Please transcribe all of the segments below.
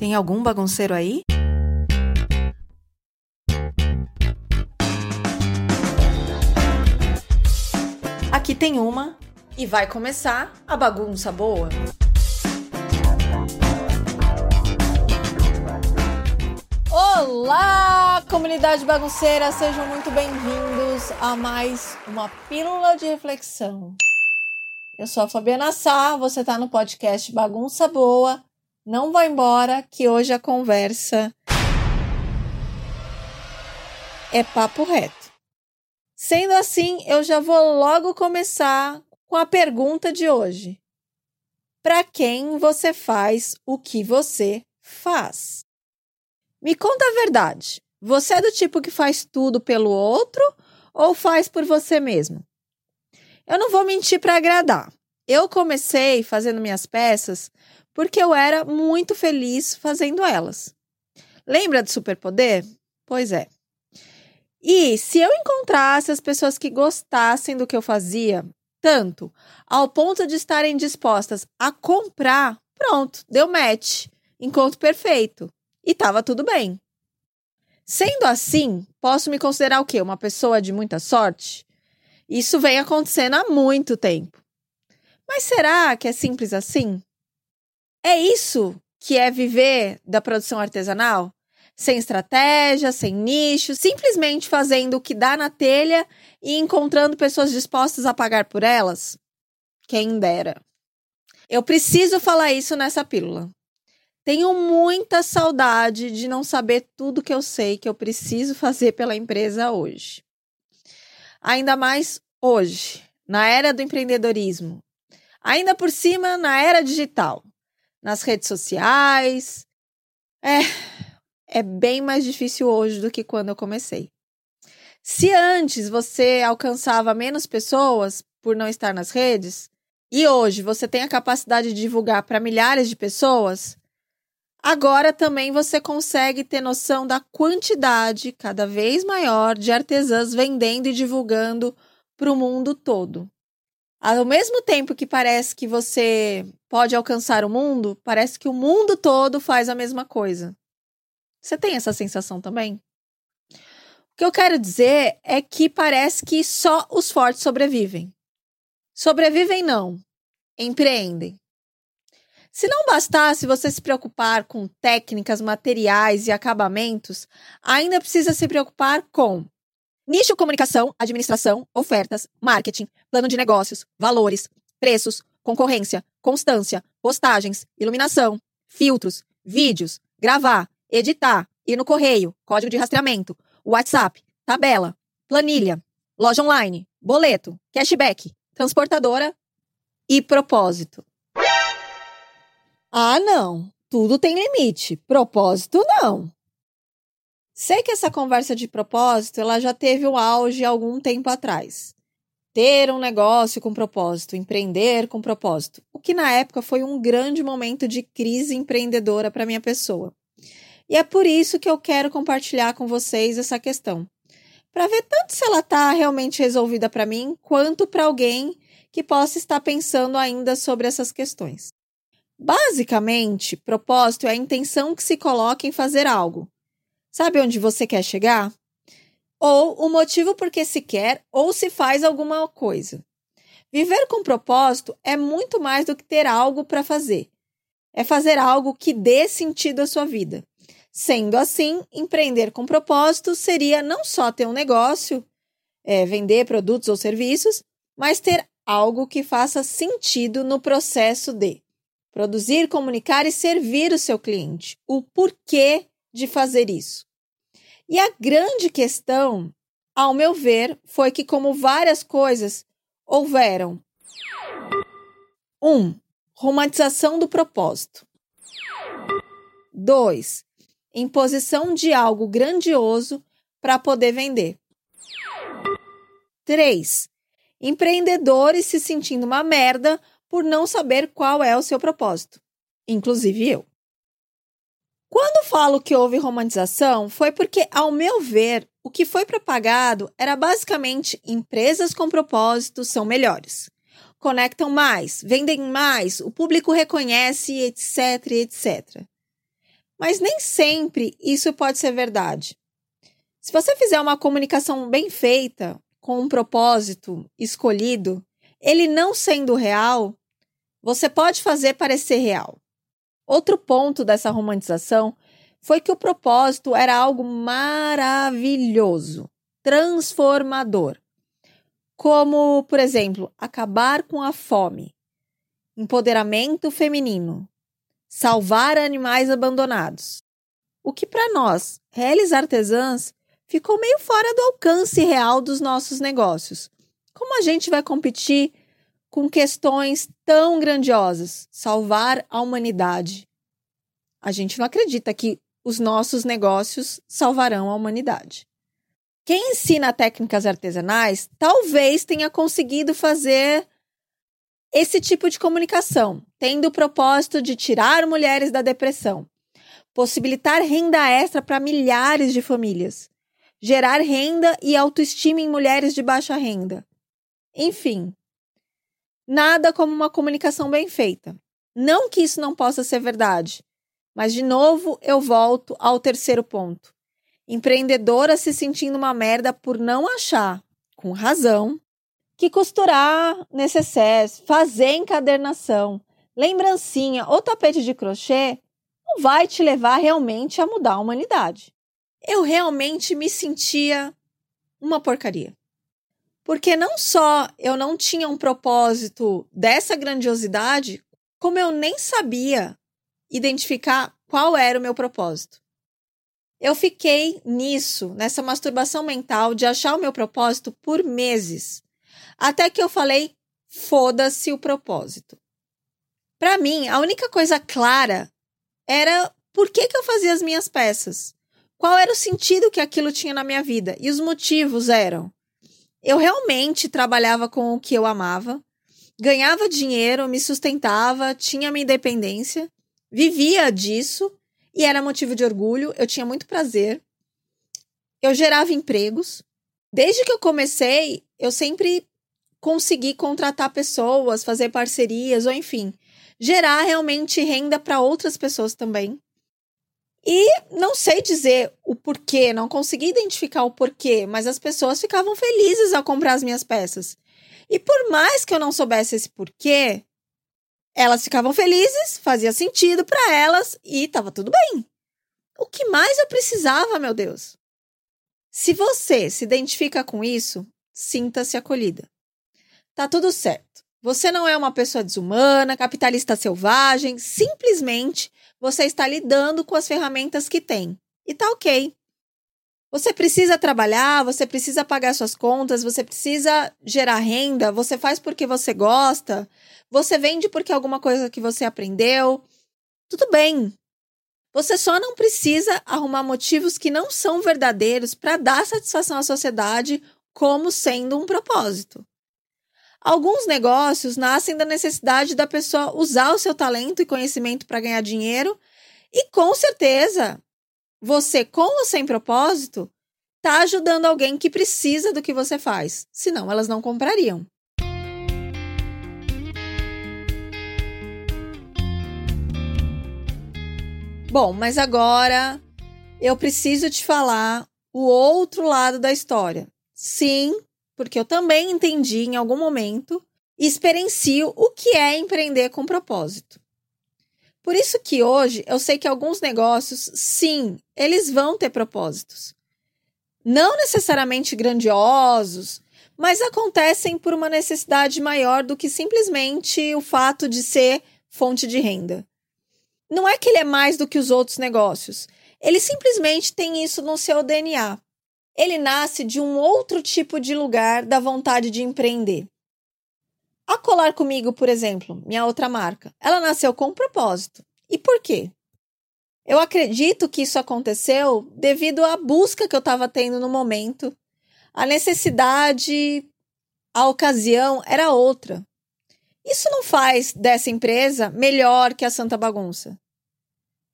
Tem algum bagunceiro aí? Aqui tem uma e vai começar a bagunça boa. Olá, comunidade bagunceira, sejam muito bem-vindos a mais uma pílula de reflexão. Eu sou a Fabiana Sá, você está no podcast Bagunça Boa. Não vá embora, que hoje a conversa é papo reto. Sendo assim, eu já vou logo começar com a pergunta de hoje. Para quem você faz o que você faz? Me conta a verdade. Você é do tipo que faz tudo pelo outro ou faz por você mesmo? Eu não vou mentir para agradar. Eu comecei fazendo minhas peças porque eu era muito feliz fazendo elas. Lembra do superpoder? Pois é. E se eu encontrasse as pessoas que gostassem do que eu fazia, tanto ao ponto de estarem dispostas a comprar, pronto, deu match, encontro perfeito. E estava tudo bem. Sendo assim, posso me considerar o quê? Uma pessoa de muita sorte? Isso vem acontecendo há muito tempo. Mas será que é simples assim? É isso que é viver da produção artesanal? Sem estratégia, sem nicho, simplesmente fazendo o que dá na telha e encontrando pessoas dispostas a pagar por elas? Quem dera. Eu preciso falar isso nessa pílula. Tenho muita saudade de não saber tudo que eu sei que eu preciso fazer pela empresa hoje. Ainda mais hoje, na era do empreendedorismo. Ainda por cima, na era digital, nas redes sociais. É, é bem mais difícil hoje do que quando eu comecei. Se antes você alcançava menos pessoas por não estar nas redes, e hoje você tem a capacidade de divulgar para milhares de pessoas, agora também você consegue ter noção da quantidade cada vez maior de artesãs vendendo e divulgando para o mundo todo. Ao mesmo tempo que parece que você pode alcançar o mundo, parece que o mundo todo faz a mesma coisa. Você tem essa sensação também? O que eu quero dizer é que parece que só os fortes sobrevivem. Sobrevivem não, empreendem. Se não bastasse você se preocupar com técnicas, materiais e acabamentos, ainda precisa se preocupar com Nicho, comunicação, administração, ofertas, marketing, plano de negócios, valores, preços, concorrência, constância, postagens, iluminação, filtros, vídeos, gravar, editar, ir no correio, código de rastreamento, WhatsApp, tabela, planilha, loja online, boleto, cashback, transportadora e propósito. Ah, não. Tudo tem limite. Propósito, não. Sei que essa conversa de propósito ela já teve o auge algum tempo atrás. Ter um negócio com propósito, empreender com propósito, o que na época foi um grande momento de crise empreendedora para minha pessoa. E é por isso que eu quero compartilhar com vocês essa questão, para ver tanto se ela está realmente resolvida para mim, quanto para alguém que possa estar pensando ainda sobre essas questões. Basicamente, propósito é a intenção que se coloca em fazer algo, Sabe onde você quer chegar? Ou o motivo por que se quer ou se faz alguma coisa. Viver com propósito é muito mais do que ter algo para fazer. É fazer algo que dê sentido à sua vida. Sendo assim, empreender com propósito seria não só ter um negócio, é, vender produtos ou serviços, mas ter algo que faça sentido no processo de produzir, comunicar e servir o seu cliente. O porquê de fazer isso. E a grande questão, ao meu ver, foi que, como várias coisas, houveram. 1. Um, romantização do propósito. 2. Imposição de algo grandioso para poder vender. 3. Empreendedores se sentindo uma merda por não saber qual é o seu propósito, inclusive eu. Quando falo que houve romantização, foi porque, ao meu ver, o que foi propagado era basicamente empresas com propósito são melhores. Conectam mais, vendem mais, o público reconhece, etc, etc. Mas nem sempre isso pode ser verdade. Se você fizer uma comunicação bem feita, com um propósito escolhido, ele não sendo real, você pode fazer parecer real. Outro ponto dessa romantização foi que o propósito era algo maravilhoso, transformador. Como, por exemplo, acabar com a fome, empoderamento feminino, salvar animais abandonados. O que para nós, réis artesãs, ficou meio fora do alcance real dos nossos negócios. Como a gente vai competir com questões tão grandiosas, salvar a humanidade? A gente não acredita que os nossos negócios salvarão a humanidade. Quem ensina técnicas artesanais talvez tenha conseguido fazer esse tipo de comunicação, tendo o propósito de tirar mulheres da depressão, possibilitar renda extra para milhares de famílias, gerar renda e autoestima em mulheres de baixa renda. Enfim, nada como uma comunicação bem feita. Não que isso não possa ser verdade, mas de novo eu volto ao terceiro ponto. Empreendedora se sentindo uma merda por não achar, com razão, que costurar necessários, fazer encadernação, lembrancinha ou tapete de crochê não vai te levar realmente a mudar a humanidade. Eu realmente me sentia uma porcaria. Porque não só eu não tinha um propósito dessa grandiosidade, como eu nem sabia identificar qual era o meu propósito. Eu fiquei nisso, nessa masturbação mental de achar o meu propósito por meses. Até que eu falei: foda-se o propósito. Para mim, a única coisa clara era por que, que eu fazia as minhas peças. Qual era o sentido que aquilo tinha na minha vida? E os motivos eram: eu realmente trabalhava com o que eu amava, ganhava dinheiro, me sustentava, tinha minha independência, vivia disso e era motivo de orgulho, eu tinha muito prazer. Eu gerava empregos. Desde que eu comecei, eu sempre conseguir contratar pessoas, fazer parcerias, ou enfim, gerar realmente renda para outras pessoas também. E não sei dizer o porquê, não consegui identificar o porquê, mas as pessoas ficavam felizes ao comprar as minhas peças. E por mais que eu não soubesse esse porquê, elas ficavam felizes, fazia sentido para elas e estava tudo bem. O que mais eu precisava, meu Deus? Se você se identifica com isso, sinta-se acolhida. Tá tudo certo. Você não é uma pessoa desumana, capitalista selvagem, simplesmente você está lidando com as ferramentas que tem. E tá ok. Você precisa trabalhar, você precisa pagar suas contas, você precisa gerar renda, você faz porque você gosta, você vende porque alguma coisa que você aprendeu. Tudo bem. Você só não precisa arrumar motivos que não são verdadeiros para dar satisfação à sociedade como sendo um propósito. Alguns negócios nascem da necessidade da pessoa usar o seu talento e conhecimento para ganhar dinheiro, e com certeza, você, com ou sem propósito, está ajudando alguém que precisa do que você faz, senão elas não comprariam. Bom, mas agora eu preciso te falar o outro lado da história. Sim, porque eu também entendi em algum momento e experiencio o que é empreender com propósito. Por isso que hoje eu sei que alguns negócios, sim, eles vão ter propósitos. Não necessariamente grandiosos, mas acontecem por uma necessidade maior do que simplesmente o fato de ser fonte de renda. Não é que ele é mais do que os outros negócios, ele simplesmente tem isso no seu DNA ele nasce de um outro tipo de lugar da vontade de empreender. A Colar Comigo, por exemplo, minha outra marca, ela nasceu com um propósito. E por quê? Eu acredito que isso aconteceu devido à busca que eu estava tendo no momento. A necessidade, a ocasião era outra. Isso não faz dessa empresa melhor que a Santa Bagunça.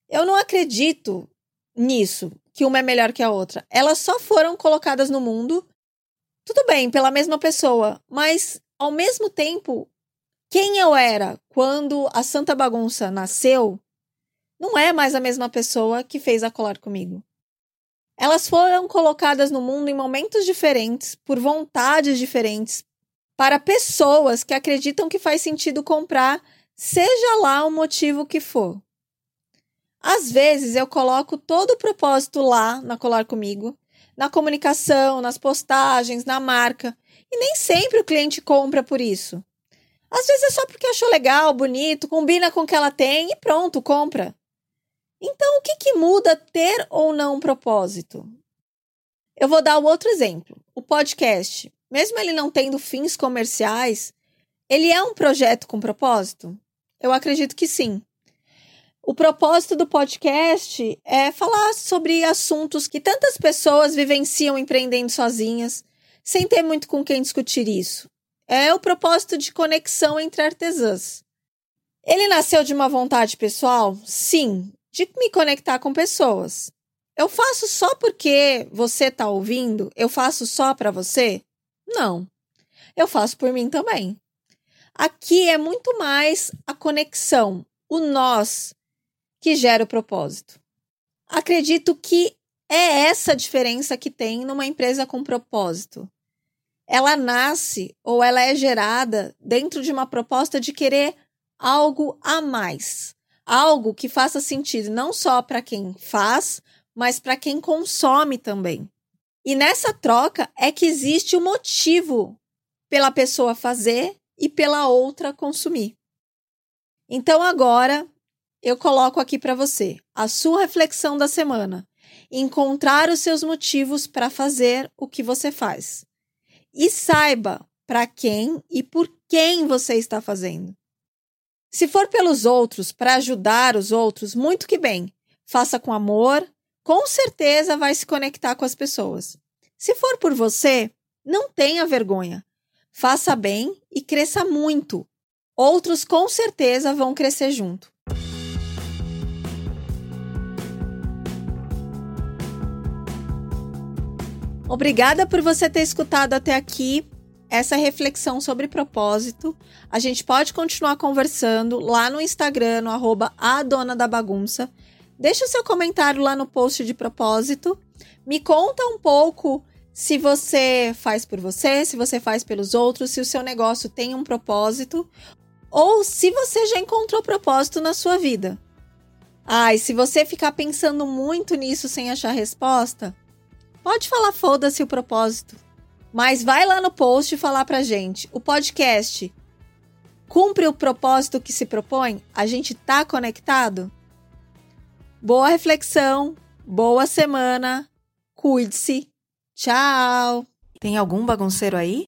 Eu não acredito nisso que uma é melhor que a outra. Elas só foram colocadas no mundo, tudo bem, pela mesma pessoa, mas ao mesmo tempo, quem eu era quando a Santa Bagunça nasceu não é mais a mesma pessoa que fez a colar comigo. Elas foram colocadas no mundo em momentos diferentes, por vontades diferentes, para pessoas que acreditam que faz sentido comprar, seja lá o motivo que for. Às vezes eu coloco todo o propósito lá na Colar Comigo, na comunicação, nas postagens, na marca, e nem sempre o cliente compra por isso. Às vezes é só porque achou legal, bonito, combina com o que ela tem e pronto, compra. Então, o que, que muda ter ou não um propósito? Eu vou dar o outro exemplo. O podcast, mesmo ele não tendo fins comerciais, ele é um projeto com propósito? Eu acredito que sim. O propósito do podcast é falar sobre assuntos que tantas pessoas vivenciam empreendendo sozinhas, sem ter muito com quem discutir isso. É o propósito de conexão entre artesãs. Ele nasceu de uma vontade pessoal? Sim, de me conectar com pessoas. Eu faço só porque você está ouvindo? Eu faço só para você? Não. Eu faço por mim também. Aqui é muito mais a conexão, o nós, que gera o propósito. Acredito que é essa a diferença que tem numa empresa com propósito. Ela nasce ou ela é gerada dentro de uma proposta de querer algo a mais, algo que faça sentido não só para quem faz, mas para quem consome também. E nessa troca é que existe o motivo pela pessoa fazer e pela outra consumir. Então agora eu coloco aqui para você a sua reflexão da semana. Encontrar os seus motivos para fazer o que você faz. E saiba para quem e por quem você está fazendo. Se for pelos outros, para ajudar os outros, muito que bem. Faça com amor, com certeza vai se conectar com as pessoas. Se for por você, não tenha vergonha. Faça bem e cresça muito. Outros com certeza vão crescer junto. Obrigada por você ter escutado até aqui essa reflexão sobre propósito. A gente pode continuar conversando lá no Instagram, no arroba a dona da bagunça. Deixa o seu comentário lá no post de propósito. Me conta um pouco se você faz por você, se você faz pelos outros, se o seu negócio tem um propósito, ou se você já encontrou propósito na sua vida. Ah, e se você ficar pensando muito nisso sem achar resposta, Pode falar foda-se o propósito. Mas vai lá no post falar pra gente. O podcast cumpre o propósito que se propõe? A gente tá conectado? Boa reflexão, boa semana, cuide-se. Tchau. Tem algum bagunceiro aí?